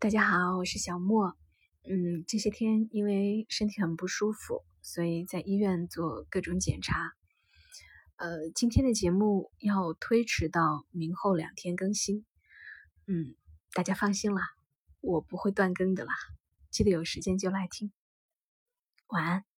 大家好我是小莫。嗯这些天因为身体很不舒服所以在医院做各种检查。呃今天的节目要推迟到明后两天更新。嗯大家放心啦我不会断更的啦记得有时间就来听。晚安。